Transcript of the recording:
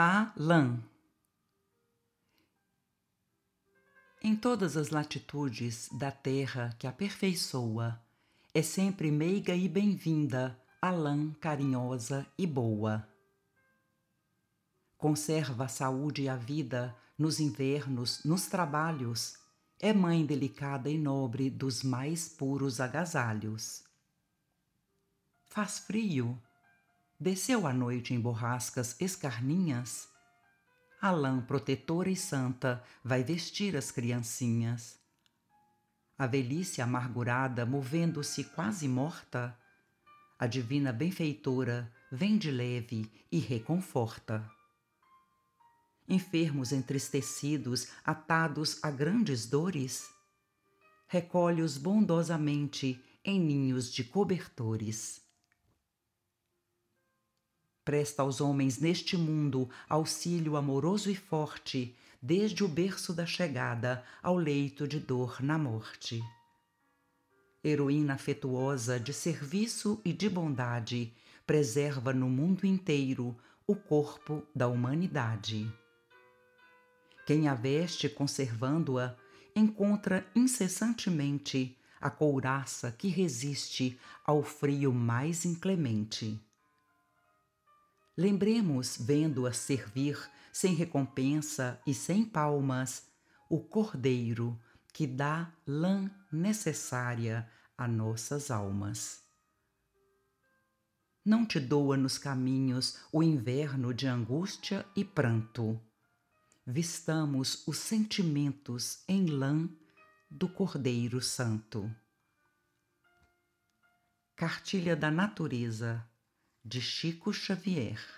A lã. Em todas as latitudes da terra que aperfeiçoa, é sempre meiga e bem-vinda a lã carinhosa e boa. Conserva a saúde e a vida nos invernos, nos trabalhos, é mãe delicada e nobre dos mais puros agasalhos. Faz frio, desceu a noite em borrascas escarninhas, a lã protetora e santa vai vestir as criancinhas. A velhice amargurada, movendo-se quase morta, a divina benfeitora vem de leve e reconforta. Enfermos entristecidos, atados a grandes dores, recolhe-os bondosamente em ninhos de cobertores presta aos homens neste mundo auxílio amoroso e forte, desde o berço da chegada ao leito de dor na morte. Heroína afetuosa de serviço e de bondade, preserva no mundo inteiro o corpo da humanidade. Quem a veste conservando-a, encontra incessantemente a couraça que resiste ao frio mais inclemente. Lembremos, vendo-a servir sem recompensa e sem palmas, o Cordeiro que dá lã necessária a nossas almas. Não te doa nos caminhos o inverno de angústia e pranto. Vistamos os sentimentos em lã do Cordeiro Santo. Cartilha da Natureza de Chico Xavier